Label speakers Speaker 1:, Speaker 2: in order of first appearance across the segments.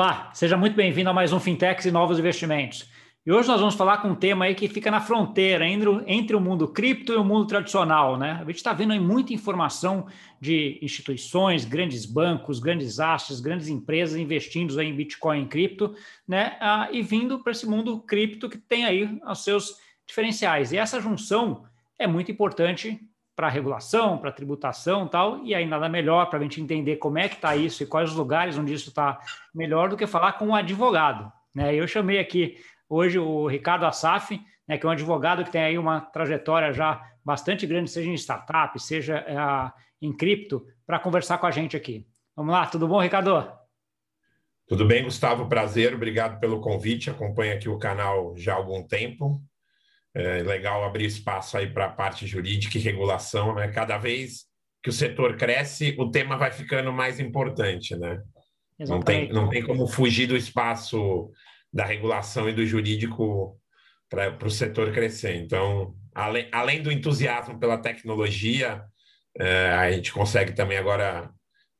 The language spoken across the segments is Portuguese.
Speaker 1: Olá, seja muito bem-vindo a mais um Fintechs e Novos Investimentos. E hoje nós vamos falar com um tema aí que fica na fronteira entre, o mundo cripto e o mundo tradicional, né? A gente está vendo aí muita informação de instituições, grandes bancos, grandes astros, grandes empresas investindo em Bitcoin e cripto, né? Ah, e vindo para esse mundo cripto que tem aí os seus diferenciais. E essa junção é muito importante para regulação, para tributação tal, e aí nada melhor para a gente entender como é que está isso e quais os lugares onde isso está melhor do que falar com um advogado. Né? Eu chamei aqui hoje o Ricardo Assaf, né, que é um advogado que tem aí uma trajetória já bastante grande, seja em startup, seja é, em cripto, para conversar com a gente aqui. Vamos lá, tudo bom, Ricardo?
Speaker 2: Tudo bem, Gustavo, prazer, obrigado pelo convite, acompanho aqui o canal já há algum tempo, é legal abrir espaço aí para a parte jurídica e regulação, né? Cada vez que o setor cresce, o tema vai ficando mais importante, né? Não tem, não tem como fugir do espaço da regulação e do jurídico para o setor crescer. Então, além, além do entusiasmo pela tecnologia, é, a gente consegue também agora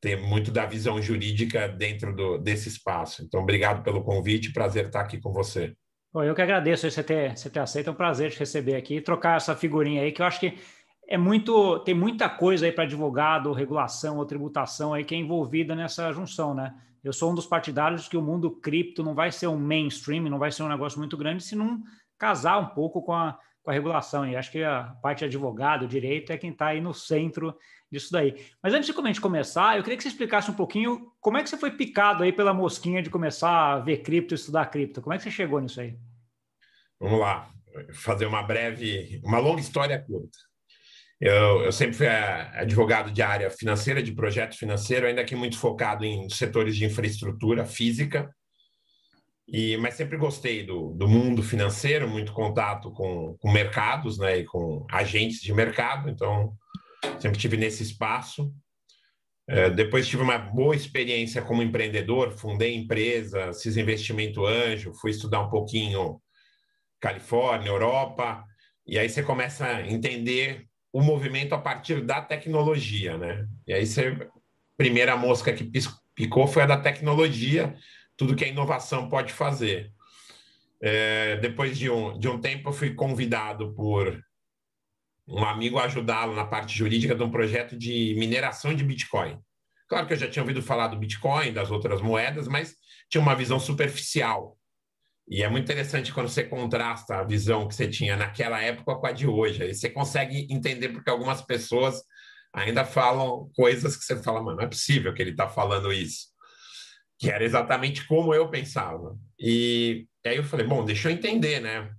Speaker 2: ter muito da visão jurídica dentro do, desse espaço. Então, obrigado pelo convite, prazer estar aqui com você.
Speaker 1: Bom, eu que agradeço você ter, você ter aceito, é um prazer te receber aqui e trocar essa figurinha aí, que eu acho que é muito, tem muita coisa aí para advogado, regulação ou tributação aí que é envolvida nessa junção, né? Eu sou um dos partidários que o mundo cripto não vai ser um mainstream, não vai ser um negócio muito grande se não casar um pouco com a, com a regulação. E acho que a parte de advogado, direito, é quem está aí no centro disso daí. Mas antes de começar, eu queria que você explicasse um pouquinho como é que você foi picado aí pela mosquinha de começar a ver cripto, estudar cripto. Como é que você chegou nisso aí?
Speaker 2: Vamos lá, fazer uma breve, uma longa história curta. Eu, eu sempre fui advogado de área financeira, de projeto financeiro, ainda que muito focado em setores de infraestrutura física, e, mas sempre gostei do, do mundo financeiro, muito contato com, com mercados né, e com agentes de mercado, então sempre tive nesse espaço. É, depois tive uma boa experiência como empreendedor, fundei empresa, fiz investimento anjo, fui estudar um pouquinho Califórnia, Europa, e aí você começa a entender o movimento a partir da tecnologia, né? E aí você, primeira mosca que picou foi a da tecnologia, tudo que a inovação pode fazer. É, depois de um, de um tempo, fui convidado por um amigo ajudá-lo na parte jurídica de um projeto de mineração de Bitcoin. Claro que eu já tinha ouvido falar do Bitcoin, das outras moedas, mas tinha uma visão superficial. E é muito interessante quando você contrasta a visão que você tinha naquela época com a de hoje. Aí você consegue entender porque algumas pessoas ainda falam coisas que você fala, mano, não é possível que ele está falando isso. Que era exatamente como eu pensava. E, e aí eu falei, bom, deixa eu entender, né?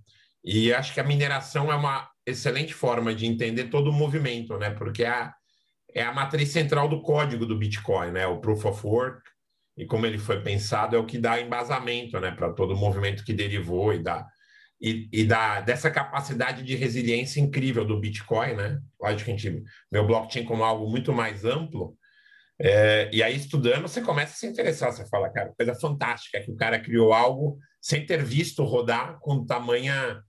Speaker 2: E acho que a mineração é uma excelente forma de entender todo o movimento, né? Porque é a, é a matriz central do código do Bitcoin, né? O Proof of Work e como ele foi pensado é o que dá embasamento, né? Para todo o movimento que derivou e dá e, e dessa capacidade de resiliência incrível do Bitcoin, né? Lógico que a gente meu blockchain como algo muito mais amplo. É, e aí, estudando, você começa a se interessar. Você fala, cara, coisa fantástica que o cara criou algo sem ter visto rodar com tamanha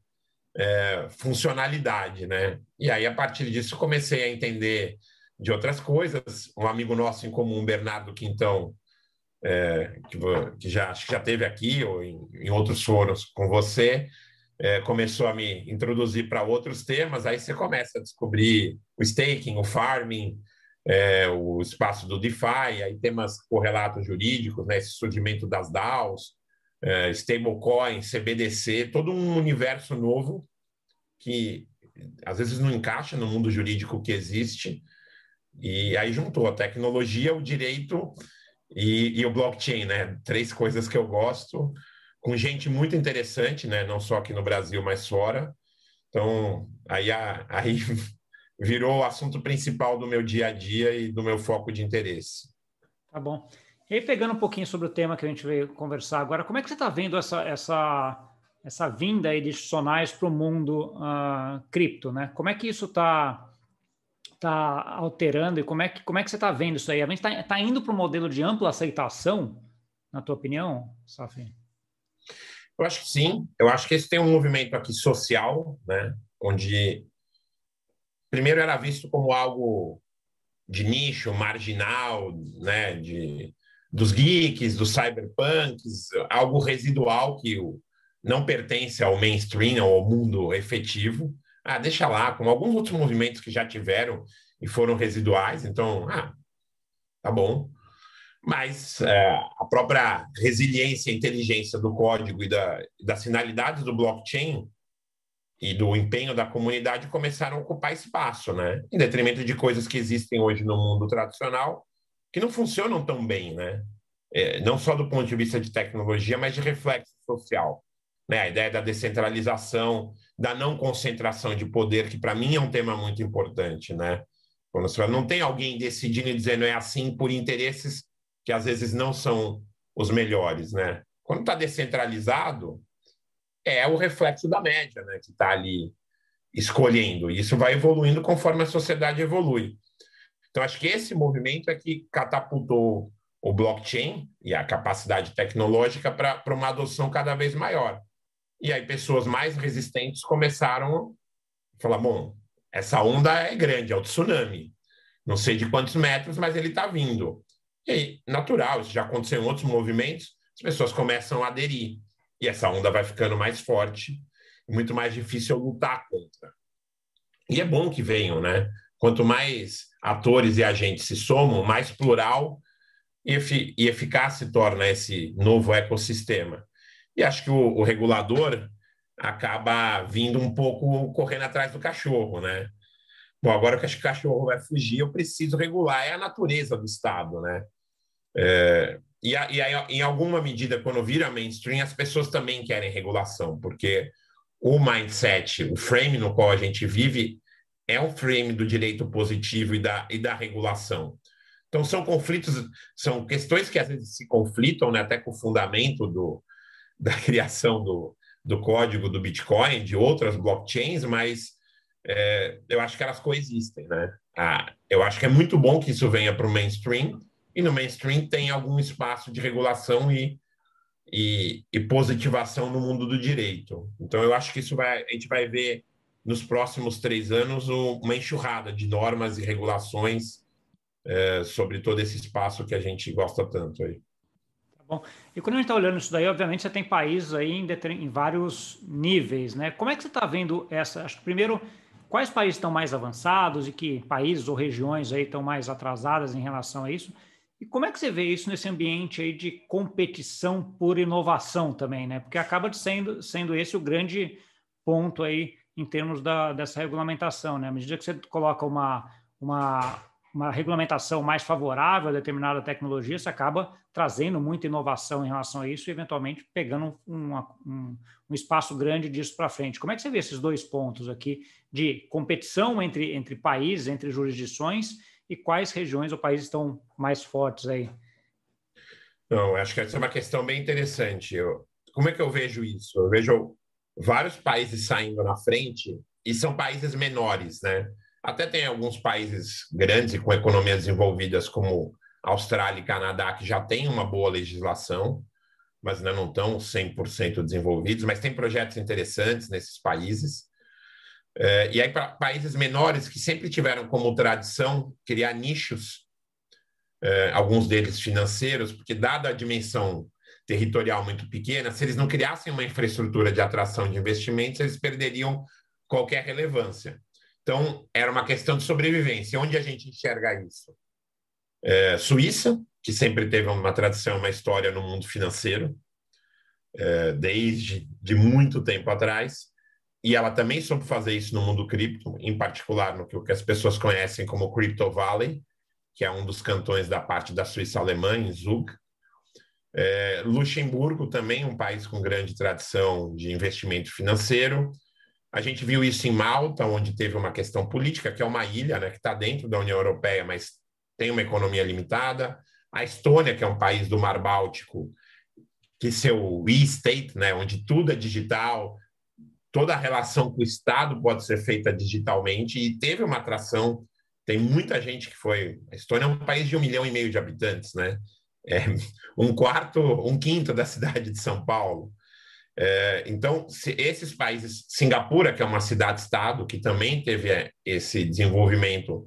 Speaker 2: é, funcionalidade, né? E aí, a partir disso, comecei a entender de outras coisas. Um amigo nosso em comum, Bernardo Quintão, é, que, que, já acho que já teve aqui ou em, em outros foros com você, é, começou a me introduzir para outros temas. Aí você começa a descobrir o staking, o farming, é, o espaço do DeFi, aí temas correlatos jurídicos, né? Esse surgimento das DAOs é, stablecoin, CBDC, todo um universo novo que às vezes não encaixa no mundo jurídico que existe. E aí juntou a tecnologia, o direito e, e, o blockchain, né? Três coisas que eu gosto, com gente muito interessante, né? Não só aqui no Brasil, mas fora. Então, aí, aí virou o assunto principal do meu dia a dia e do meu foco de interesse.
Speaker 1: Tá bom. E pegando um pouquinho sobre o tema que a gente veio conversar agora, como é que você está vendo essa, essa, essa vinda aí de institucionais para o mundo uh, cripto, né? Como é que isso está tá alterando e como é que, como é que você está vendo isso aí? A gente está tá indo para um modelo de ampla aceitação, na tua opinião, Safi?
Speaker 2: Eu acho que sim. Eu acho que esse tem um movimento aqui social, né? Onde primeiro era visto como algo de nicho, marginal, né? De dos geeks, dos cyberpunks, algo residual que não pertence ao mainstream, ao mundo efetivo. Ah, deixa lá, como alguns outros movimentos que já tiveram e foram residuais, então, ah, tá bom. Mas é, a própria resiliência e inteligência do código e da, das finalidades do blockchain e do empenho da comunidade começaram a ocupar espaço, né? Em detrimento de coisas que existem hoje no mundo tradicional que não funcionam tão bem, né? É, não só do ponto de vista de tecnologia, mas de reflexo social. Né? A ideia da descentralização, da não concentração de poder, que para mim é um tema muito importante, né? Quando você fala, não tem alguém decidindo e dizendo é assim por interesses que às vezes não são os melhores, né? Quando está descentralizado, é o reflexo da média, né? Que está ali escolhendo. E isso vai evoluindo conforme a sociedade evolui. Então, acho que esse movimento é que catapultou o blockchain e a capacidade tecnológica para uma adoção cada vez maior. E aí, pessoas mais resistentes começaram a falar: bom, essa onda é grande, é o tsunami. Não sei de quantos metros, mas ele está vindo. E aí, natural, isso já aconteceu em outros movimentos, as pessoas começam a aderir. E essa onda vai ficando mais forte, muito mais difícil lutar contra. E é bom que venham, né? Quanto mais atores e agentes se somam, mais plural e, efic e eficaz se torna esse novo ecossistema. E acho que o, o, regulador acaba vindo um pouco correndo atrás do cachorro, né? Bom, agora que o cachorro vai fugir, eu preciso regular. É a natureza do Estado, né? É, e, a, e a, em alguma medida, quando vira mainstream, as pessoas também querem regulação, porque o mindset, o frame no qual a gente vive, é o frame do direito positivo e da, e da regulação. Então, são conflitos, são questões que às vezes se conflitam, né, até com o fundamento do, da criação do, do código do Bitcoin, de outras blockchains, mas é, eu acho que elas coexistem. Né? Ah, eu acho que é muito bom que isso venha para o mainstream, e no mainstream tem algum espaço de regulação e, e, e positivação no mundo do direito. Então, eu acho que isso vai, a gente vai ver nos próximos três anos uma enxurrada de normas e regulações é, sobre todo esse espaço que a gente gosta tanto aí.
Speaker 1: Tá bom. E quando a gente está olhando isso daí, obviamente você tem países aí em, em vários níveis, né? Como é que você está vendo essa? Acho que primeiro, quais países estão mais avançados e que países ou regiões aí estão mais atrasadas em relação a isso? E como é que você vê isso nesse ambiente aí de competição por inovação também, né? Porque acaba sendo, sendo esse o grande ponto aí em termos da, dessa regulamentação. Né? À medida que você coloca uma, uma, uma regulamentação mais favorável a determinada tecnologia, você acaba trazendo muita inovação em relação a isso e, eventualmente, pegando um, um, um espaço grande disso para frente. Como é que você vê esses dois pontos aqui de competição entre, entre países, entre jurisdições e quais regiões ou países estão mais fortes aí?
Speaker 2: Não, acho que essa é uma questão bem interessante. Eu, como é que eu vejo isso? Eu vejo vários países saindo na frente e são países menores, né? Até tem alguns países grandes com economias desenvolvidas, como Austrália e Canadá, que já têm uma boa legislação, mas ainda não estão 100% desenvolvidos, mas tem projetos interessantes nesses países. É, e aí, para países menores que sempre tiveram como tradição criar nichos, é, alguns deles financeiros, porque, dada a dimensão territorial muito pequena, se eles não criassem uma infraestrutura de atração de investimentos, eles perderiam qualquer relevância. Então, era uma questão de sobrevivência. Onde a gente enxerga isso? É, Suíça, que sempre teve uma tradição, uma história no mundo financeiro, é, desde de muito tempo atrás, e ela também soube fazer isso no mundo cripto, em particular no que as pessoas conhecem como Crypto Valley, que é um dos cantões da parte da Suíça alemã, em Zug, é, Luxemburgo também, um país com grande tradição de investimento financeiro. A gente viu isso em Malta, onde teve uma questão política, que é uma ilha né, que está dentro da União Europeia, mas tem uma economia limitada. A Estônia, que é um país do Mar Báltico, que seu e-state, né, onde tudo é digital, toda a relação com o Estado pode ser feita digitalmente, e teve uma atração. Tem muita gente que foi. A Estônia é um país de um milhão e meio de habitantes, né? É, um quarto, um quinto da cidade de São Paulo. É, então, esses países, Singapura, que é uma cidade-estado, que também teve é, esse desenvolvimento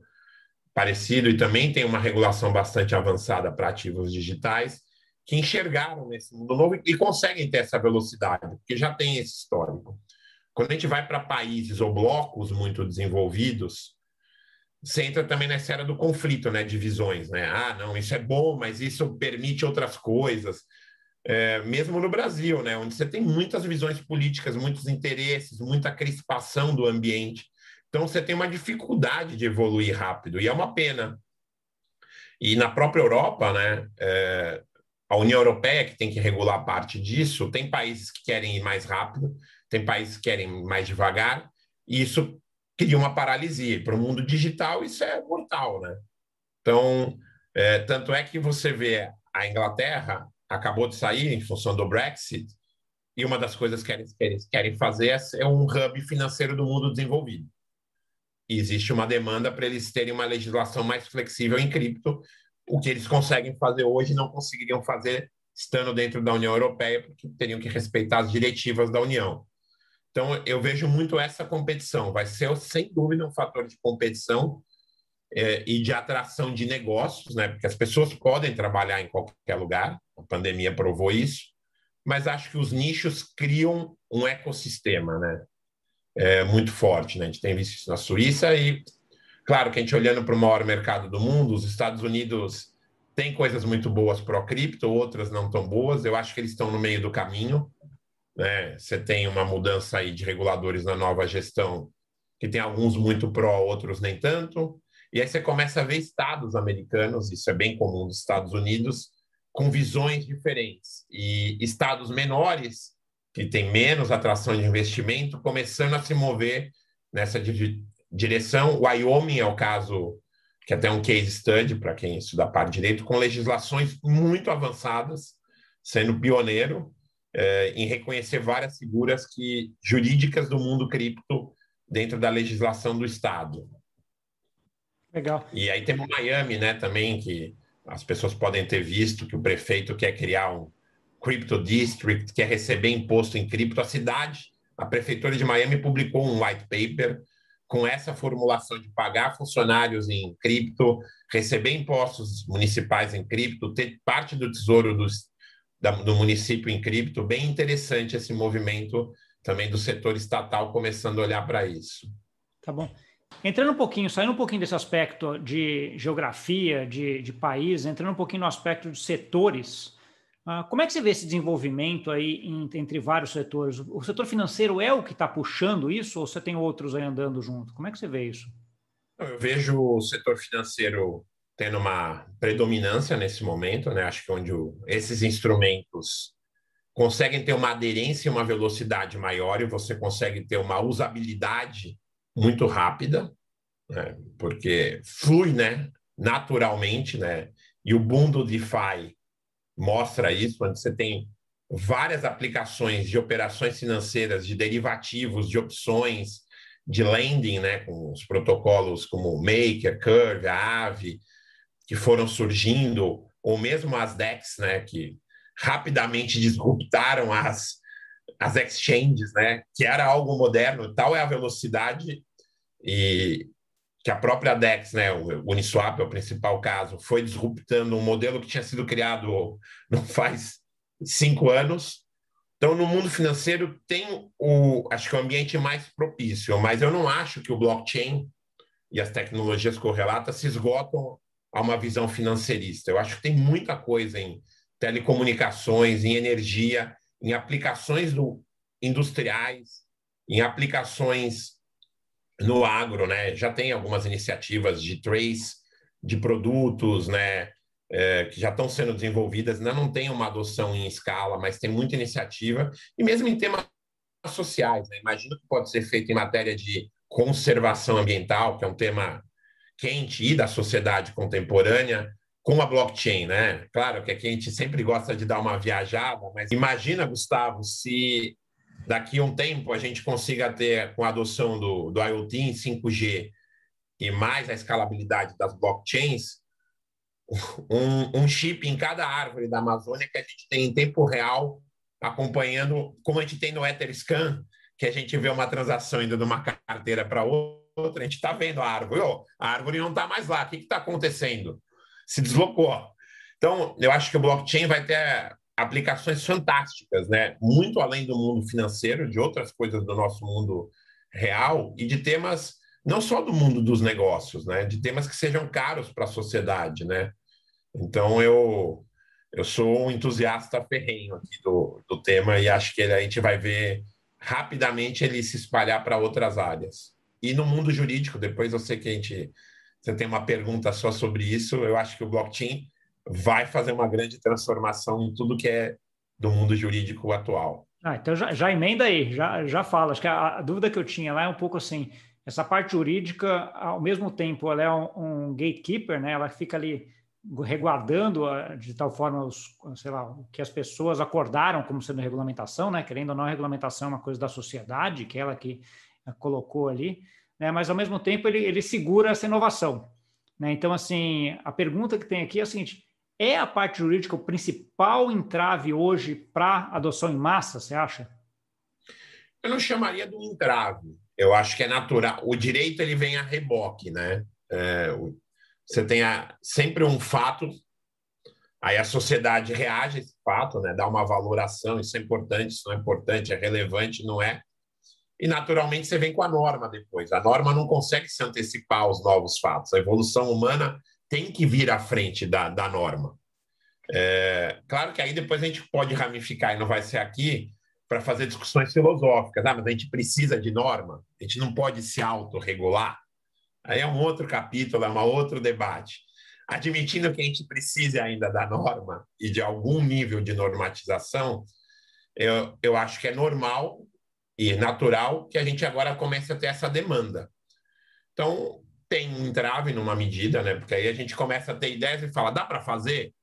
Speaker 2: parecido e também tem uma regulação bastante avançada para ativos digitais, que enxergaram nesse mundo novo e conseguem ter essa velocidade, porque já tem esse histórico. Quando a gente vai para países ou blocos muito desenvolvidos, você entra também nessa era do conflito, né? Divisões, né? Ah, não, isso é bom, mas isso permite outras coisas. É, mesmo no Brasil, né? Onde você tem muitas visões políticas, muitos interesses, muita crispação do ambiente. Então, você tem uma dificuldade de evoluir rápido, e é uma pena. E na própria Europa, né, é, a União Europeia, que tem que regular parte disso, tem países que querem ir mais rápido, tem países que querem mais devagar, e isso cria uma paralisia. Para o mundo digital, isso é mortal. Né? Então, é, tanto é que você vê a Inglaterra acabou de sair em função do Brexit, e uma das coisas que eles querem fazer é um hub financeiro do mundo desenvolvido existe uma demanda para eles terem uma legislação mais flexível em cripto, o que eles conseguem fazer hoje não conseguiriam fazer estando dentro da União Europeia, porque teriam que respeitar as diretivas da União. Então, eu vejo muito essa competição. Vai ser, sem dúvida, um fator de competição é, e de atração de negócios, né? porque as pessoas podem trabalhar em qualquer lugar, a pandemia provou isso, mas acho que os nichos criam um ecossistema. Né? é, muito forte. Né? A gente tem visto isso na Suíça e, claro, que a gente olhando para o maior mercado do mundo, os Estados Unidos tem coisas muito boas pró-cripto, outras não tão boas. Eu acho que eles estão no meio do caminho. Né? Você tem uma mudança aí de reguladores na nova gestão, que tem alguns muito pró, outros nem tanto. E aí você começa a ver estados americanos, isso é bem comum nos Estados Unidos, com visões diferentes. E estados menores que tem menos atração de investimento, começando a se mover nessa direção. O Wyoming é o caso que é até um case study para quem estuda a parte de direito, com legislações muito avançadas, sendo pioneiro eh, em reconhecer várias figuras que, jurídicas do mundo cripto dentro da legislação do Estado.
Speaker 1: Legal.
Speaker 2: E aí temos Miami, né, também, que as pessoas podem ter visto que o prefeito quer criar um, Crypto District, que é receber imposto em cripto. A cidade, a Prefeitura de Miami publicou um white paper com essa formulação de pagar funcionários em cripto, receber impostos municipais em cripto, ter parte do tesouro dos, da, do município em cripto. Bem interessante esse movimento também do setor estatal começando a olhar para isso.
Speaker 1: Tá bom. Entrando um pouquinho, saindo um pouquinho desse aspecto de geografia, de, de país, entrando um pouquinho no aspecto de setores, ah, como é que você vê esse desenvolvimento aí entre vários setores? O setor financeiro é o que está puxando isso ou você tem outros aí andando junto? Como é que você vê isso?
Speaker 2: Eu vejo o setor financeiro tendo uma predominância nesse momento, né? Acho que onde esses instrumentos conseguem ter uma aderência e uma velocidade maior e você consegue ter uma usabilidade muito rápida, né? porque flui, né? Naturalmente, né? E o boom do DeFi mostra isso, onde você tem várias aplicações de operações financeiras, de derivativos, de opções, de lending, né, com os protocolos como Maker, Curve, Aave, que foram surgindo, ou mesmo as DEX, né, que rapidamente disruptaram as, as exchanges, né, que era algo moderno, tal é a velocidade e que a própria DEX, né, o Uniswap é o principal caso, foi disruptando um modelo que tinha sido criado não faz cinco anos. Então, no mundo financeiro tem o, acho que o ambiente mais propício, mas eu não acho que o blockchain e as tecnologias correlatas se esgotam a uma visão financeirista. Eu acho que tem muita coisa em telecomunicações, em energia, em aplicações do, industriais, em aplicações no agro, né? Já tem algumas iniciativas de trace de produtos, né? É, que já estão sendo desenvolvidas, ainda não tem uma adoção em escala, mas tem muita iniciativa, e mesmo em temas sociais, né? imagino que pode ser feito em matéria de conservação ambiental, que é um tema quente e da sociedade contemporânea, com a blockchain, né? Claro que aqui a gente sempre gosta de dar uma viajada, mas imagina, Gustavo, se daqui a um tempo a gente consiga ter, com a adoção do, do IoT em 5G e mais a escalabilidade das blockchains, um, um chip em cada árvore da Amazônia que a gente tem em tempo real, acompanhando, como a gente tem no Etherscan, que a gente vê uma transação indo de uma carteira para outra, outra. A gente está vendo a árvore. Oh, a árvore não está mais lá. O que está acontecendo? Se deslocou. Então, eu acho que o blockchain vai ter aplicações fantásticas, né? Muito além do mundo financeiro, de outras coisas do nosso mundo real e de temas não só do mundo dos negócios, né? De temas que sejam caros para a sociedade, né? Então eu eu sou um entusiasta ferrenho aqui do, do tema e acho que a gente vai ver rapidamente ele se espalhar para outras áreas. E no mundo jurídico, depois eu sei que a gente você tem uma pergunta só sobre isso, eu acho que o blockchain vai fazer uma grande transformação em tudo que é do mundo jurídico atual.
Speaker 1: Ah, então já, já emenda aí, já, já fala. Acho que a, a, dúvida que eu tinha lá é um pouco assim: essa parte jurídica, ao mesmo tempo, ela é um, um gatekeeper, né? Ela fica ali reguardando de tal forma os, sei lá, o que as pessoas acordaram como sendo regulamentação, né? Querendo ou não, a regulamentação é uma coisa da sociedade, que ela que colocou ali, né? Mas ao mesmo tempo ele, ele segura essa inovação, né? Então assim, a pergunta que tem aqui é a seguinte: é a parte jurídica o principal entrave hoje para adoção em massa, você acha?
Speaker 2: Eu não chamaria de um entrave. Eu acho que é natural. O direito ele vem a reboque, né? É, você tem a, sempre um fato, aí a sociedade reage a esse fato, né? Dá uma valoração, isso é importante, isso não é importante, é relevante, não é? E naturalmente você vem com a norma depois. A norma não consegue se antecipar aos novos fatos. A evolução humana tem que vir à frente da, da norma. É, claro que aí depois a gente pode ramificar, e não vai ser aqui, para fazer discussões filosóficas. Ah, mas a gente precisa de norma, a gente não pode se autorregular. Aí é um outro capítulo, é um outro debate. Admitindo que a gente precise ainda da norma e de algum nível de normatização, eu, eu acho que é normal e natural que a gente agora comece a ter essa demanda. Então, tem um entrave numa medida, né? Porque aí a gente começa a ter ideias e fala, dá para fazer?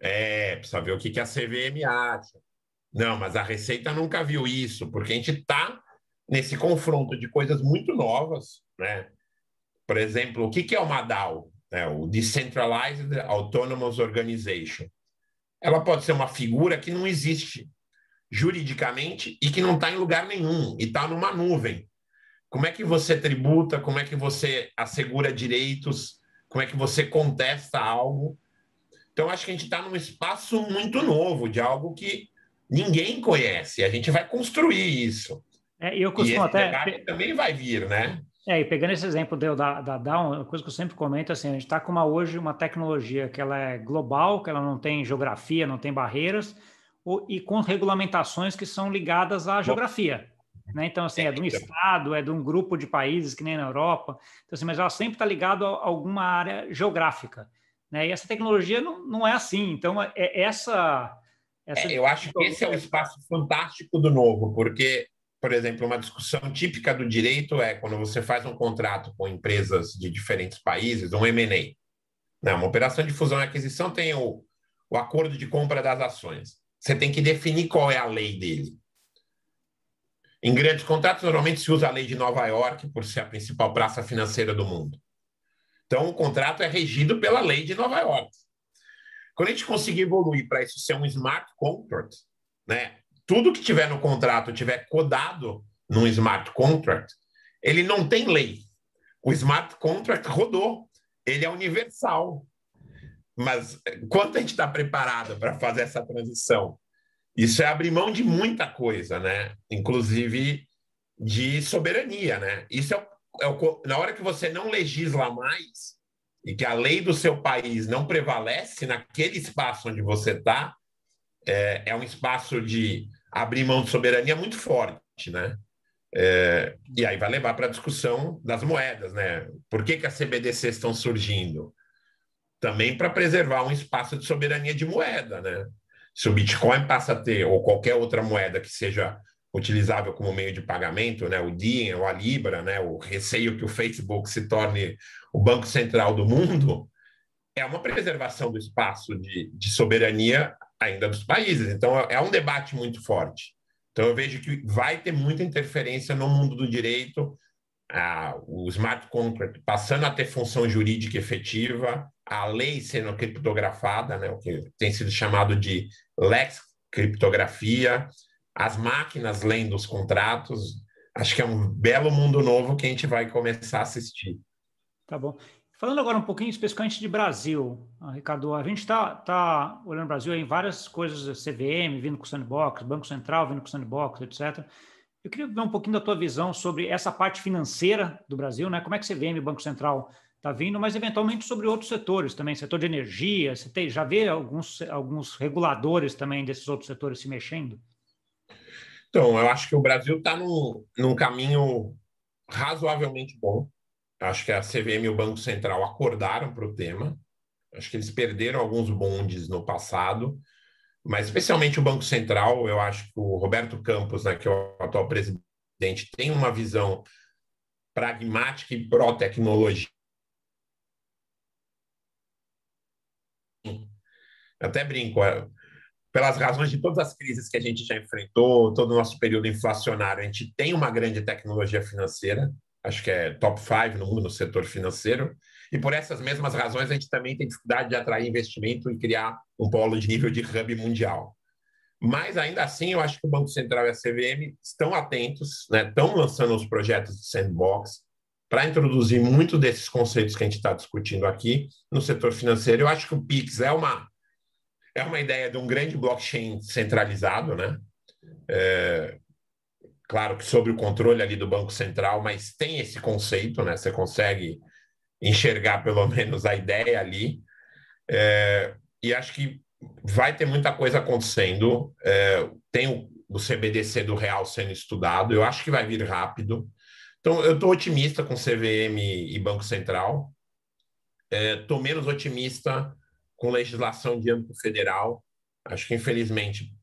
Speaker 2: É, precisa ver o que, que a CVM acha. Não, mas a Receita nunca viu isso, porque a gente está nesse confronto de coisas muito novas, né? Por exemplo, o que, que é uma DAO? É, o Decentralized Autonomous Organization. Ela pode ser uma figura que não existe juridicamente e que não está em lugar nenhum, e está numa nuvem. Como é que você tributa? Como é que você assegura direitos? Como é que você contesta algo? Então, acho que a gente está num espaço muito novo, de algo que ninguém conhece. A gente vai construir isso.
Speaker 1: É, eu costumo e até.
Speaker 2: também vai vir, né?
Speaker 1: É, e pegando esse exemplo da, da Down, uma coisa que eu sempre comento é assim, a gente está com uma, hoje uma tecnologia que ela é global, que ela não tem geografia, não tem barreiras, e com regulamentações que são ligadas à geografia. Né? Então, assim, é de um estado, é de um grupo de países, que nem na Europa. Então, assim, mas ela sempre está ligada a alguma área geográfica. Né? E essa tecnologia não, não é assim. Então, é, é essa. essa...
Speaker 2: É, eu acho que esse é o espaço fantástico do novo, porque, por exemplo, uma discussão típica do direito é quando você faz um contrato com empresas de diferentes países, um M&A. Né? Uma operação de fusão e aquisição tem o, o acordo de compra das ações. Você tem que definir qual é a lei dele. Em grandes contratos, normalmente se usa a lei de Nova York por ser a principal praça financeira do mundo. Então, o contrato é regido pela lei de Nova York. Quando a gente conseguir evoluir para isso ser um smart contract, né? tudo que tiver no contrato tiver codado num smart contract, ele não tem lei. O smart contract rodou, ele é universal. Mas quanto a gente está preparado para fazer essa transição? Isso é abrir mão de muita coisa, né? Inclusive de soberania, né? Isso é, é o, na hora que você não legisla mais e que a lei do seu país não prevalece naquele espaço onde você está, é, é, um espaço de abrir mão de soberania muito forte, né? É, e aí vai levar para a discussão das moedas, né? Por que, que as CBDCs estão surgindo? Também para preservar um espaço de soberania de moeda, né? se o Bitcoin passa a ter, ou qualquer outra moeda que seja utilizável como meio de pagamento, né, o DIN ou a Libra, né, o receio que o Facebook se torne o banco central do mundo, é uma preservação do espaço de, de soberania ainda dos países. Então, é um debate muito forte. Então, eu vejo que vai ter muita interferência no mundo do direito, ah, o smart contract passando a ter função jurídica efetiva, a lei sendo criptografada, né, o que tem sido chamado de lex criptografia, as máquinas lendo os contratos. acho que é um belo mundo novo que a gente vai começar a assistir.
Speaker 1: Tá bom. Falando agora um pouquinho especificamente de Brasil, ah, Ricardo, a gente está tá olhando o Brasil em várias coisas, CVM vindo com Sandbox, Banco Central vindo com Sandbox, etc. Eu queria ver um pouquinho da tua visão sobre essa parte financeira do Brasil, né? Como é que CVM e Banco Central está vindo, mas eventualmente sobre outros setores também, setor de energia, você tem, já vê alguns, alguns reguladores também desses outros setores se mexendo?
Speaker 2: Então, eu acho que o Brasil está num, num caminho razoavelmente bom. Acho que a CVM e o Banco Central acordaram para o tema. Acho que eles perderam alguns bondes no passado, mas especialmente o Banco Central, eu acho que o Roberto Campos, né, que é o atual presidente, tem uma visão pragmática e pró-tecnologia. Até brinco, é, pelas razões de todas as crises que a gente já enfrentou, todo o nosso período inflacionário, a gente tem uma grande tecnologia financeira, acho que é top 5 no mundo no setor financeiro. E por essas mesmas razões, a gente também tem dificuldade de atrair investimento e criar um polo de nível de hub mundial. Mas ainda assim, eu acho que o Banco Central e a CVM estão atentos, né? estão lançando os projetos de sandbox para introduzir muito desses conceitos que a gente está discutindo aqui no setor financeiro. Eu acho que o Pix é uma é uma ideia de um grande blockchain centralizado, né? É, claro que sob o controle ali do Banco Central, mas tem esse conceito, né? Você consegue enxergar pelo menos a ideia ali. É, e acho que vai ter muita coisa acontecendo. É, tem o, o, CBDC do Real sendo estudado, eu acho que vai vir rápido. Então, eu estou otimista com CVM e Banco Central. Estou é, menos otimista com legislação de âmbito federal. Acho que, infelizmente,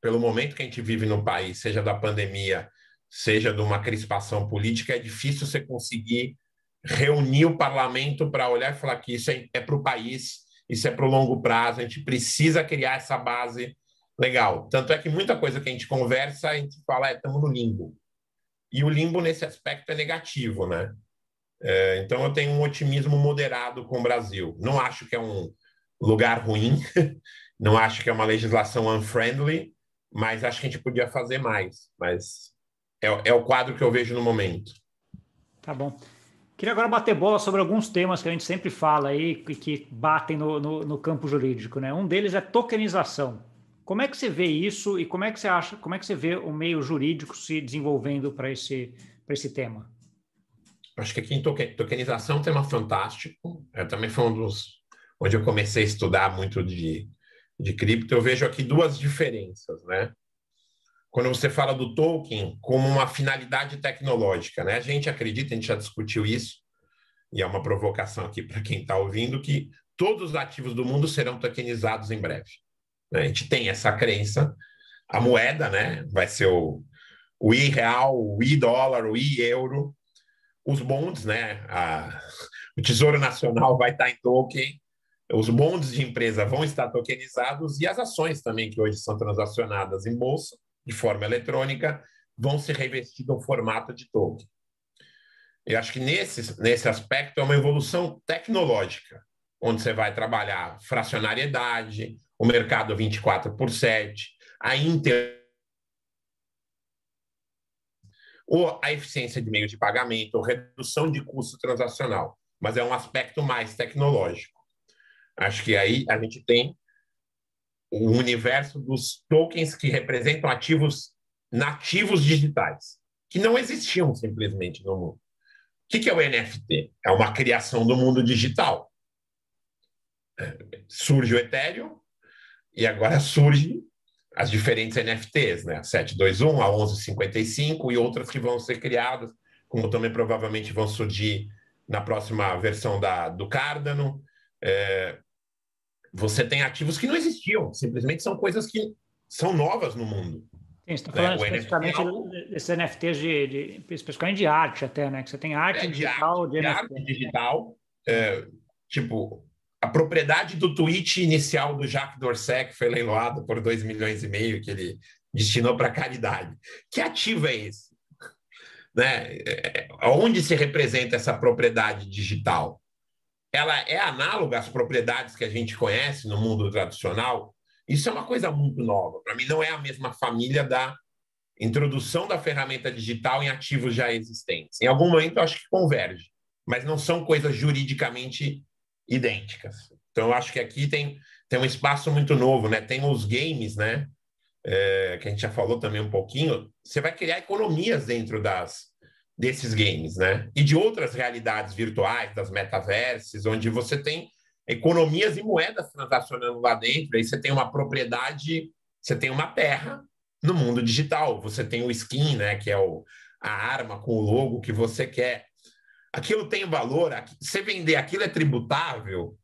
Speaker 2: pelo momento que a gente vive no país, seja da pandemia, seja de uma crispação política, é difícil você conseguir reunir o parlamento para olhar e falar que isso é, é para o país, isso é para o longo prazo, a gente precisa criar essa base legal. Tanto é que muita coisa que a gente conversa, a gente fala, é, estamos no limbo. E o limbo, nesse aspecto, é negativo, né? É, então, eu tenho um otimismo moderado com o Brasil. Não acho que é um lugar ruim, não acho que é uma legislação unfriendly, mas acho que a gente podia fazer mais. Mas é, é o quadro que eu vejo no momento.
Speaker 1: Tá bom. Queria agora bater bola sobre alguns temas que a gente sempre fala aí e que batem no, no, no, campo jurídico, né? Um deles é tokenização. Como é que você vê isso e como é que você acha, como é que você vê o meio jurídico se desenvolvendo para esse, esse tema?
Speaker 2: Acho que aqui em tokenização é um tema fantástico. É, também foi um dos onde eu comecei a estudar muito de, de cripto, eu vejo aqui duas diferenças, né? Quando você fala do token como uma finalidade tecnológica, né? A gente acredita, a gente já discutiu isso, e é uma provocação aqui para quem está ouvindo, que todos os ativos do mundo serão tokenizados em breve. Né? A gente tem essa crença, a moeda, né? Vai ser o, I-real, o I-dólar, o I-euro, os bonds, né? A, o Tesouro Nacional vai estar em token, os bondes de empresa vão estar tokenizados e as ações também, que hoje são transacionadas em bolsa, de forma eletrônica, vão se revestir no formato de token. Eu acho que nesse, nesse aspecto é uma evolução tecnológica, onde você vai trabalhar fracionariedade, o mercado 24 por 7, a inter ou a eficiência de meio de pagamento, ou redução de custo transacional, mas é um aspecto mais tecnológico. Acho que aí a gente tem o universo dos tokens que representam ativos nativos digitais, que não existiam simplesmente no mundo. O que é o NFT? É uma criação do mundo digital. Surge o Ethereum e agora surge as diferentes NFTs, né? A 721, a 1155 e outras que vão ser criadas, como também provavelmente vão surgir na próxima versão da, do Cardano. É, você tem ativos que não existiam, simplesmente são coisas que são novas no mundo.
Speaker 1: Sim, você está falando né? especificamente NFT... desses NFTs de, de, especificamente de arte até, né? Que você tem arte é, digital,
Speaker 2: de, arte, de arte digital, é, tipo a propriedade do tweet inicial do Jacques Dorset, que foi leiloado por 2 milhões e meio, que ele destinou para caridade. Que ativo é esse? Né? É, onde se representa essa propriedade digital? Ela é análoga às propriedades que a gente conhece no mundo tradicional, isso é uma coisa muito nova. Para mim, não é a mesma família da introdução da ferramenta digital em ativos já existentes. Em algum momento, eu acho que converge, mas não são coisas juridicamente idênticas. Então, eu acho que aqui tem, tem um espaço muito novo, né? Tem os games, né? É, que a gente já falou também um pouquinho. Você vai criar economias dentro das, desses games, né? E de outras realidades virtuais, das metaverses, onde você tem economias e moedas transacionando lá dentro. Aí você tem uma propriedade, você tem uma terra no mundo digital. Você tem o skin, né? Que é o, a arma com o logo que você quer. Aquilo tem valor. Você vender aquilo é tributável,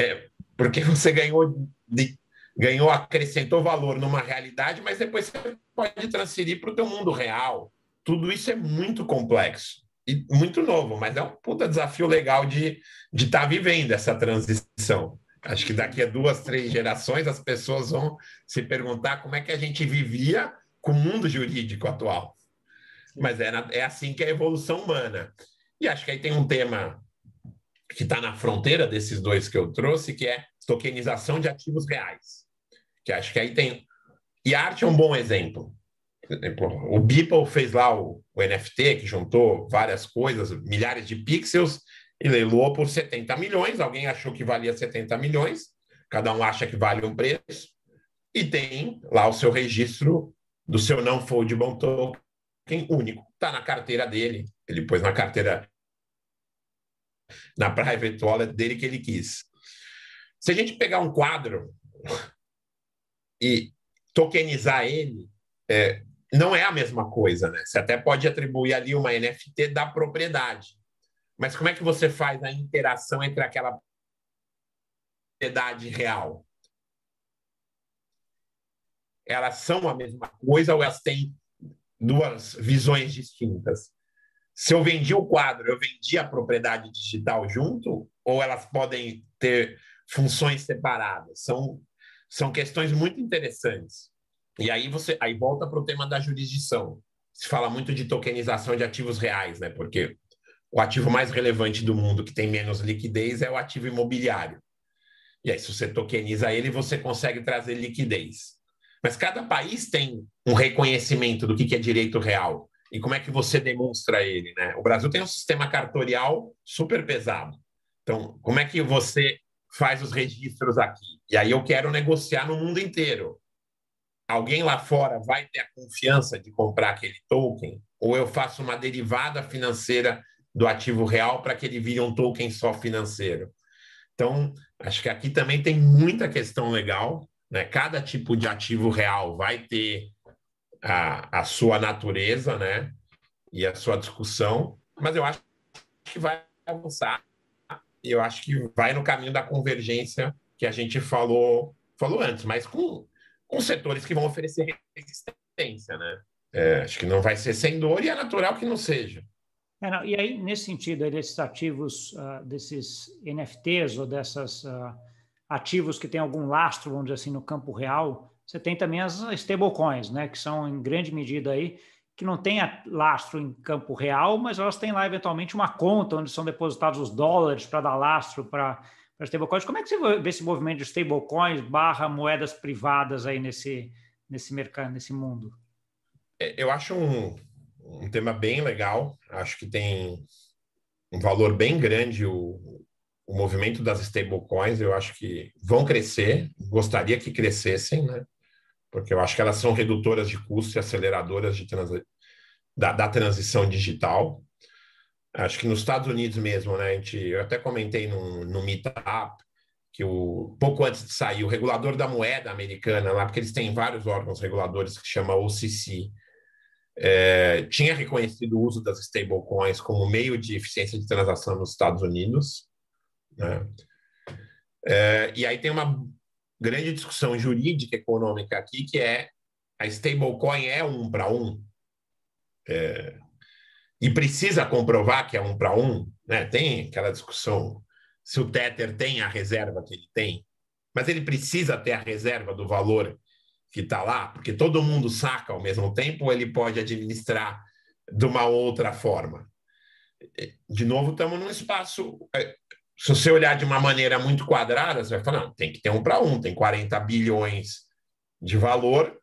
Speaker 2: é, porque você ganhou de, ganhou, acrescentou valor numa realidade, mas depois você pode transferir para o teu mundo real tudo isso é muito complexo e muito novo, mas é um puta desafio legal de estar de tá vivendo essa transição. Acho que daqui a duas, três gerações as pessoas vão se perguntar como é que a gente vivia com o mundo jurídico atual. Mas é, é assim que é a evolução humana. E acho que aí tem um tema que está na fronteira desses dois que eu trouxe, que é tokenização de ativos reais. Que acho que aí tem. E a arte é um bom exemplo. O Beeple fez lá o, o, NFT, que juntou várias coisas, milhares de pixels, e leiloou por 70 milhões. Alguém achou que valia 70 milhões, cada um acha que vale um preço, e tem lá o seu registro do seu não foldable token único. Está na carteira dele, ele pôs na carteira, na private wallet dele que ele quis. Se a gente pegar um quadro e tokenizar ele, é, não é a mesma coisa, né? Você até pode atribuir ali uma NFT da propriedade. Mas como é que você faz a interação entre aquela propriedade real? Elas são a mesma coisa ou elas têm duas visões distintas? Se eu vendi o quadro, eu vendi a propriedade digital junto ou elas podem ter funções separadas? São, são questões muito interessantes. E aí você aí volta para o tema da jurisdição. Se fala muito de tokenização de ativos reais, né? Porque o ativo mais relevante do mundo que tem menos liquidez é o ativo imobiliário. E aí, se você tokeniza ele, você consegue trazer liquidez. Mas cada país tem um reconhecimento do que é direito real e como é que você demonstra ele, né? O Brasil tem um sistema cartorial super pesado. Então, como é que você faz os registros aqui? E aí eu quero negociar no mundo inteiro alguém lá fora vai ter a confiança de comprar aquele token? Ou eu faço uma derivada financeira do ativo real para que ele vire um token só financeiro? Então, acho que aqui também tem muita questão legal. Né? Cada tipo de ativo real vai ter a, a sua natureza né? e a sua discussão, mas eu acho que vai avançar eu acho que vai no caminho da convergência que a gente falou, falou antes, mas com com setores que vão oferecer resistência, né? É, acho que não vai ser sem dor e é natural que não seja.
Speaker 1: É, não, e aí, nesse sentido, desses ativos, uh, desses NFTs ou desses uh, ativos que têm algum lastro, vamos dizer assim, no campo real, você tem também as stablecoins, né, que são em grande medida aí, que não têm lastro em campo real, mas elas têm lá eventualmente uma conta onde são depositados os dólares para dar lastro para para stablecoins. Como é que você vê esse movimento de stablecoins barra moedas privadas aí nesse, nesse mercado, nesse mundo?
Speaker 2: É, eu acho um, um tema bem legal. Acho que tem um valor bem grande o, o movimento das stablecoins. Eu acho que vão crescer. Gostaria que crescessem, né? Porque eu acho que elas são redutoras de custo e aceleradoras de da, da transição digital acho que nos Estados Unidos mesmo, né? A gente, eu até comentei no, no Meetup que o pouco antes de sair o regulador da moeda americana lá, porque eles têm vários órgãos reguladores que chama OCC, é, tinha reconhecido o uso das stablecoins como meio de eficiência de transação nos Estados Unidos, né? É, e aí tem uma grande discussão jurídica econômica aqui que é a stablecoin é um para um. É, e precisa comprovar que é um para um, né? tem aquela discussão se o Tether tem a reserva que ele tem, mas ele precisa ter a reserva do valor que está lá, porque todo mundo saca ao mesmo tempo, ou ele pode administrar de uma outra forma. De novo, estamos num espaço. É, se você olhar de uma maneira muito quadrada, você vai falar: não, tem que ter um para um, tem 40 bilhões de valor,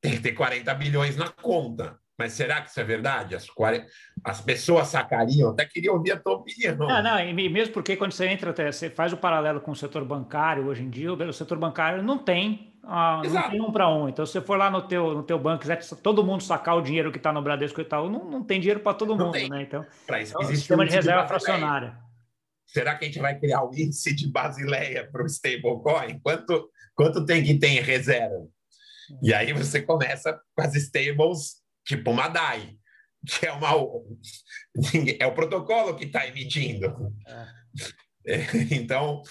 Speaker 2: tem que ter 40 bilhões na conta. Mas será que isso é verdade? As, 40... As pessoas sacariam? Até queria ouvir a tua opinião.
Speaker 1: Ah, não, e mesmo porque quando você entra, você faz o paralelo com o setor bancário hoje em dia, o setor bancário não tem, ah, não tem um para um. Então, se você for lá no teu, no teu banco, quiser todo mundo sacar o dinheiro que está no Bradesco e tal, não, não tem dinheiro para todo mundo, né? Então,
Speaker 2: para isso
Speaker 1: então,
Speaker 2: existe
Speaker 1: sistema um de reserva de fracionária.
Speaker 2: Será que a gente vai criar o índice de Basileia para o stablecoin? Quanto, quanto tem que ter em reserva? E aí você começa com as stables tipo uma DAI, que é uma é o protocolo que está emitindo. É. Então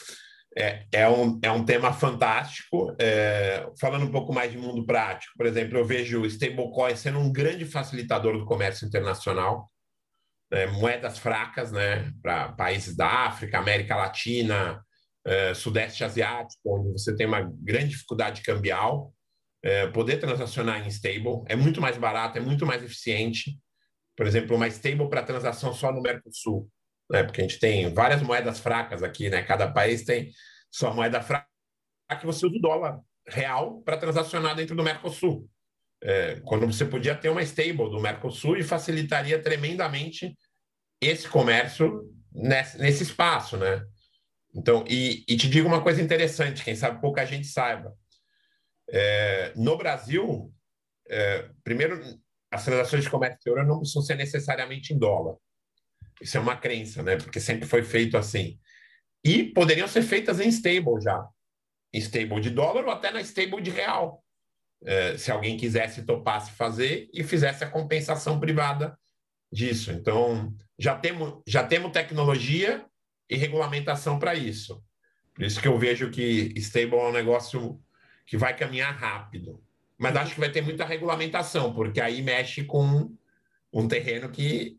Speaker 2: é, é, um, é um tema fantástico. É, falando um pouco mais de mundo prático, por exemplo, eu vejo o stablecoin sendo um grande facilitador do comércio internacional. É, moedas fracas né, para países da África, América Latina, é, Sudeste Asiático, onde você tem uma grande dificuldade cambial é, poder transacionar em stable é muito mais barato, é muito mais eficiente. Por exemplo, uma stable para transação só no Mercosul, né? porque a gente tem várias moedas fracas aqui, né? Cada país tem sua moeda fraca que você usa o dólar real para transacionar dentro do Mercosul. É, quando você podia ter uma stable do Mercosul e facilitaria tremendamente esse comércio nesse, nesse espaço, né? Então, e, e te digo uma coisa interessante, quem sabe pouca gente saiba. É, no Brasil, é, primeiro, as transações de comércio exterior não precisam ser necessariamente em dólar. Isso é uma crença, né? Porque sempre foi feito assim. E poderiam ser feitas em stable já. Em stable de dólar ou até na stable de real. É, se alguém quisesse topasse fazer e fizesse a compensação privada disso. Então, já temos, já temos tecnologia e regulamentação para isso. Por isso que eu vejo que stable é um negócio que vai caminhar rápido. Mas acho que vai ter muita regulamentação, porque aí mexe com um terreno que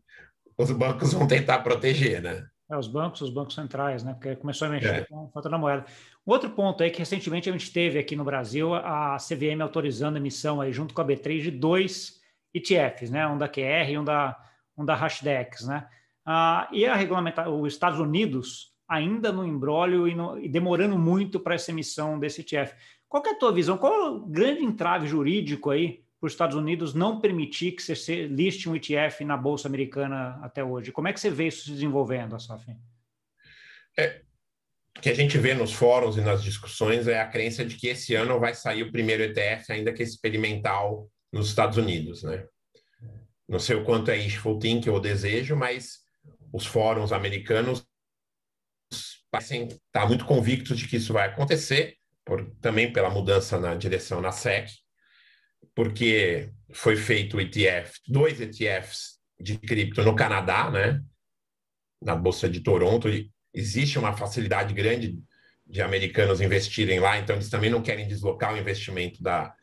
Speaker 2: os bancos vão tentar proteger, né?
Speaker 1: É, os bancos, os bancos centrais, né? Porque começou a mexer é. com a falta da moeda. Outro ponto aí que recentemente a gente teve aqui no Brasil a CVM autorizando a emissão aí junto com a B3 de dois ETFs, né? Um da QR e um da um da Hashdex, né? Ah, e a regulamentar os Estados Unidos ainda no embrólio e, no, e demorando muito para essa emissão desse ETF. Qual é a tua visão? Qual é o grande entrave jurídico aí para os Estados Unidos não permitir que você liste um ETF na Bolsa Americana até hoje? Como é que você vê isso se desenvolvendo, Asaf?
Speaker 2: É, o que a gente vê nos fóruns e nas discussões é a crença de que esse ano vai sair o primeiro ETF, ainda que experimental, nos Estados Unidos, né? Não sei o quanto é wishful thinking ou desejo, mas os fóruns americanos parecem estar muito convictos de que isso vai acontecer por, também pela mudança na direção na SEC, porque foi feito ETF, dois ETFs de cripto no Canadá, né? na Bolsa de Toronto, existe uma facilidade grande de americanos investirem lá, então eles também não querem deslocar o investimento da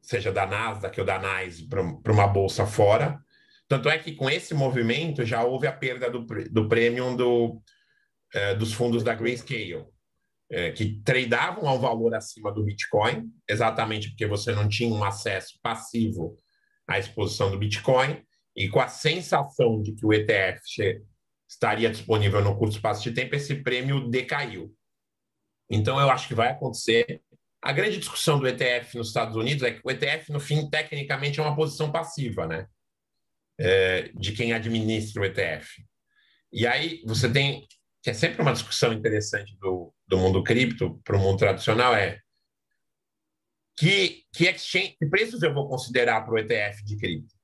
Speaker 2: seja da Nasdaq ou da NYSE para uma bolsa fora. Tanto é que com esse movimento já houve a perda do, do premium do, eh, dos fundos da Grayscale é, que tradeavam ao valor acima do Bitcoin, exatamente porque você não tinha um acesso passivo à exposição do Bitcoin, e com a sensação de que o ETF estaria disponível no curto espaço de tempo, esse prêmio decaiu. Então, eu acho que vai acontecer. A grande discussão do ETF nos Estados Unidos é que o ETF, no fim, tecnicamente é uma posição passiva, né? É, de quem administra o ETF. E aí você tem, que é sempre uma discussão interessante do, do mundo cripto para o mundo tradicional é que, que, exchange, que preços eu vou considerar para o ETF de cripto?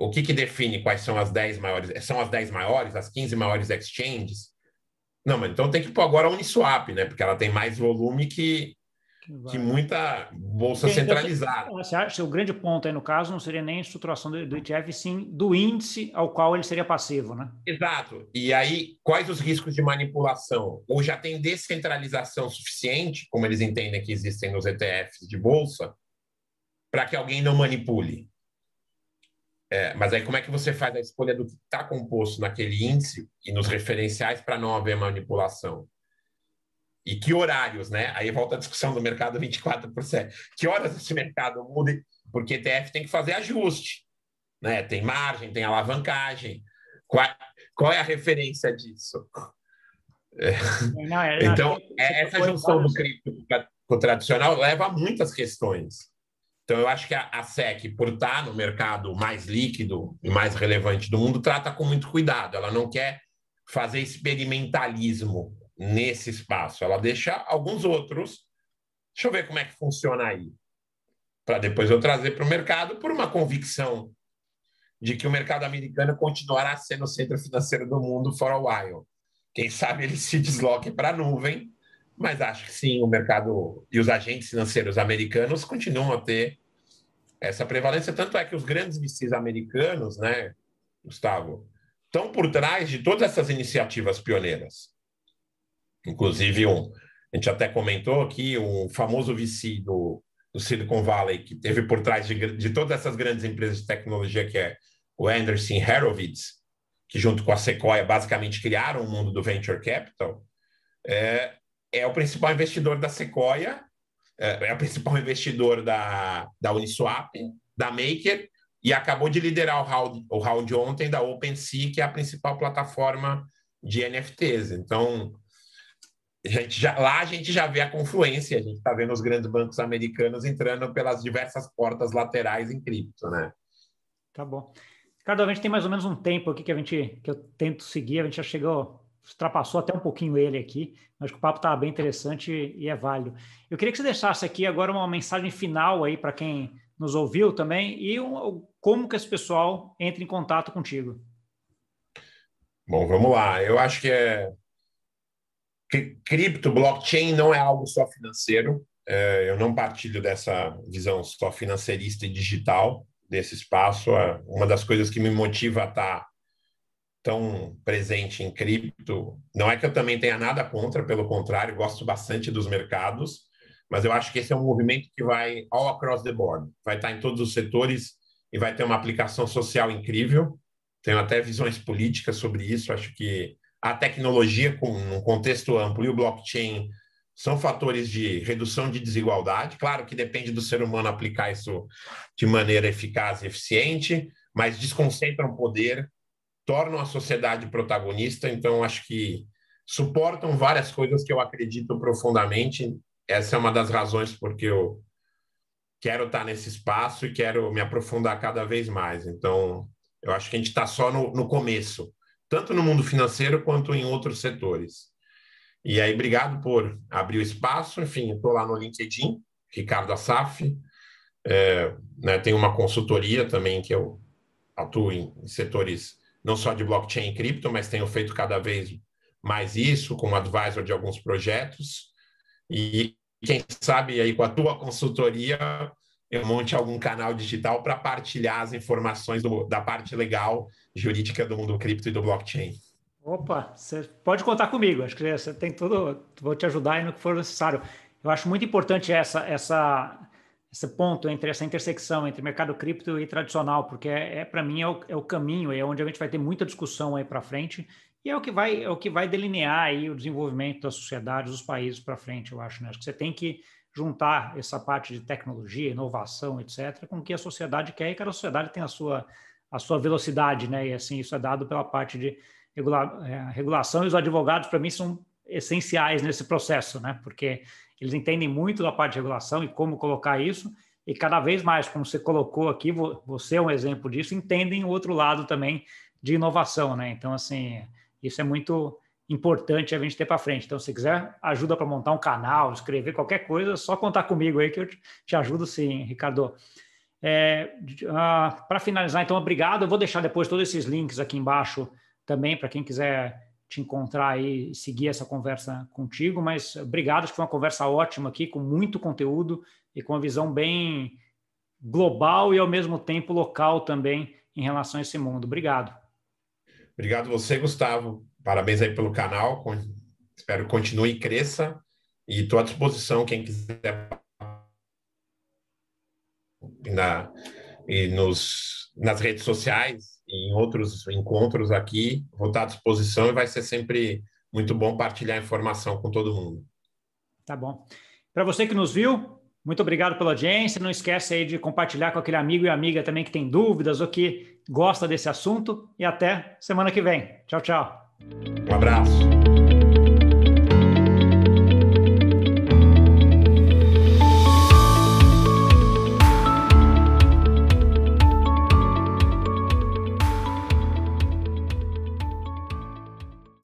Speaker 2: O que, que define quais são as 10 maiores? São as 10 maiores, as 15 maiores exchanges? Não, mas então tem que pôr agora a Uniswap, né? Porque ela tem mais volume que, que muita bolsa centralizada.
Speaker 1: Você acha o grande ponto aí no caso não seria nem a estruturação do, do, ETF, sim do índice ao qual ele seria passivo, né?
Speaker 2: Exato. E aí, quais os riscos de manipulação? Ou já tem descentralização suficiente, como eles entendem que existem nos ETFs de bolsa, para que alguém não manipule? É, mas aí como é que você faz a escolha do que está composto naquele índice e nos referenciais para não haver manipulação? E que horários, né? Aí volta a discussão do mercado 24%. Que horas esse mercado muda? Porque ETF tem que fazer ajuste, né? Tem margem, tem alavancagem. Qual, qual é a referência disso? É. Não, é, então, é, essa junção do cripto com o tradicional leva a muitas questões. Então, eu acho que a, a SEC, por estar no mercado mais líquido e mais relevante do mundo, trata com muito cuidado. Ela não quer fazer experimentalismo nesse espaço. Ela deixa alguns outros. Deixa eu ver como é que funciona aí. Para depois eu trazer para o mercado por uma convicção de que o mercado americano continuará sendo o centro financeiro do mundo for a while. Quem sabe ele se desloque para a nuvem, mas acho que sim, o mercado e os agentes financeiros americanos continuam a ter essa prevalência. Tanto é que os grandes VCs americanos, né, Gustavo, estão por trás de todas essas iniciativas pioneiras. Inclusive, um, a gente até comentou aqui, um famoso VC do, do Silicon Valley, que teve por trás de, de todas essas grandes empresas de tecnologia, que é o Anderson Horowitz, que junto com a Sequoia basicamente criaram o mundo do venture capital, é, é o principal investidor da Sequoia, é, é o principal investidor da, da Uniswap, da Maker, e acabou de liderar o round, o round ontem da OpenSea, que é a principal plataforma de NFTs. Então, gente já, lá a gente já vê a confluência, a gente está vendo os grandes bancos americanos entrando pelas diversas portas laterais em cripto, né?
Speaker 1: Tá bom. Ricardo, a gente tem mais ou menos um tempo aqui que a gente que eu tento seguir, a gente já chegou, ultrapassou até um pouquinho ele aqui, acho que o papo está bem interessante e, e é válido. Eu queria que você deixasse aqui agora uma mensagem final aí para quem nos ouviu também e um, como que esse pessoal entra em contato contigo.
Speaker 2: Bom, vamos lá. Eu acho que é cripto, blockchain não é algo só financeiro. É, eu não partilho dessa visão só financeirista e digital desse espaço. É uma das coisas que me motiva a estar tão presente em cripto, não é que eu também tenha nada contra, pelo contrário, gosto bastante dos mercados, mas eu acho que esse é um movimento que vai all across the board, vai estar em todos os setores e vai ter uma aplicação social incrível. Tenho até visões políticas sobre isso, acho que a tecnologia, com um contexto amplo, e o blockchain são fatores de redução de desigualdade. Claro que depende do ser humano aplicar isso de maneira eficaz e eficiente, mas desconcentram poder, tornam a sociedade protagonista. Então, acho que suportam várias coisas que eu acredito profundamente. Essa é uma das razões porque eu quero estar nesse espaço e quero me aprofundar cada vez mais. Então, eu acho que a gente está só no, no começo tanto no mundo financeiro quanto em outros setores. E aí, obrigado por abrir o espaço. Enfim, estou lá no LinkedIn, Ricardo Assaf. É, né, tem uma consultoria também que eu atuo em, em setores não só de blockchain e cripto, mas tenho feito cada vez mais isso como advisor de alguns projetos. E quem sabe aí com a tua consultoria eu monte algum canal digital para partilhar as informações do, da parte legal jurídica do mundo cripto e do blockchain.
Speaker 1: Opa, você pode contar comigo. Acho que você tem tudo. Vou te ajudar no que for necessário. Eu acho muito importante essa, essa, esse ponto entre essa intersecção entre mercado cripto e tradicional, porque é, é para mim é o, é o, caminho, é onde a gente vai ter muita discussão aí para frente e é o que vai é o que vai delinear aí o desenvolvimento das sociedades, dos países para frente. Eu acho, né? Acho que você tem que juntar essa parte de tecnologia, inovação, etc., com o que a sociedade quer e que a sociedade tem a sua, a sua velocidade, né? E assim, isso é dado pela parte de regula é, regulação, e os advogados, para mim, são essenciais nesse processo, né? Porque eles entendem muito da parte de regulação e como colocar isso, e cada vez mais, como você colocou aqui, você é um exemplo disso, entendem o outro lado também de inovação, né? Então, assim, isso é muito importante a gente ter para frente. Então, se quiser ajuda para montar um canal, escrever qualquer coisa, só contar comigo aí que eu te ajudo sim, Ricardo. É, uh, para finalizar, então, obrigado. Eu vou deixar depois todos esses links aqui embaixo também para quem quiser te encontrar e seguir essa conversa contigo. Mas obrigado, acho que foi uma conversa ótima aqui, com muito conteúdo e com uma visão bem global e ao mesmo tempo local também em relação a esse mundo. Obrigado.
Speaker 2: Obrigado você, Gustavo parabéns aí pelo canal. Espero que continue e cresça. E estou à disposição, quem quiser. Na, e nos, nas redes sociais e em outros encontros aqui, vou estar à disposição e vai ser sempre muito bom partilhar informação com todo mundo.
Speaker 1: Tá bom. Para você que nos viu, muito obrigado pela audiência. Não esquece aí de compartilhar com aquele amigo e amiga também que tem dúvidas ou que gosta desse assunto. E até semana que vem. Tchau, tchau.
Speaker 2: Um abraço.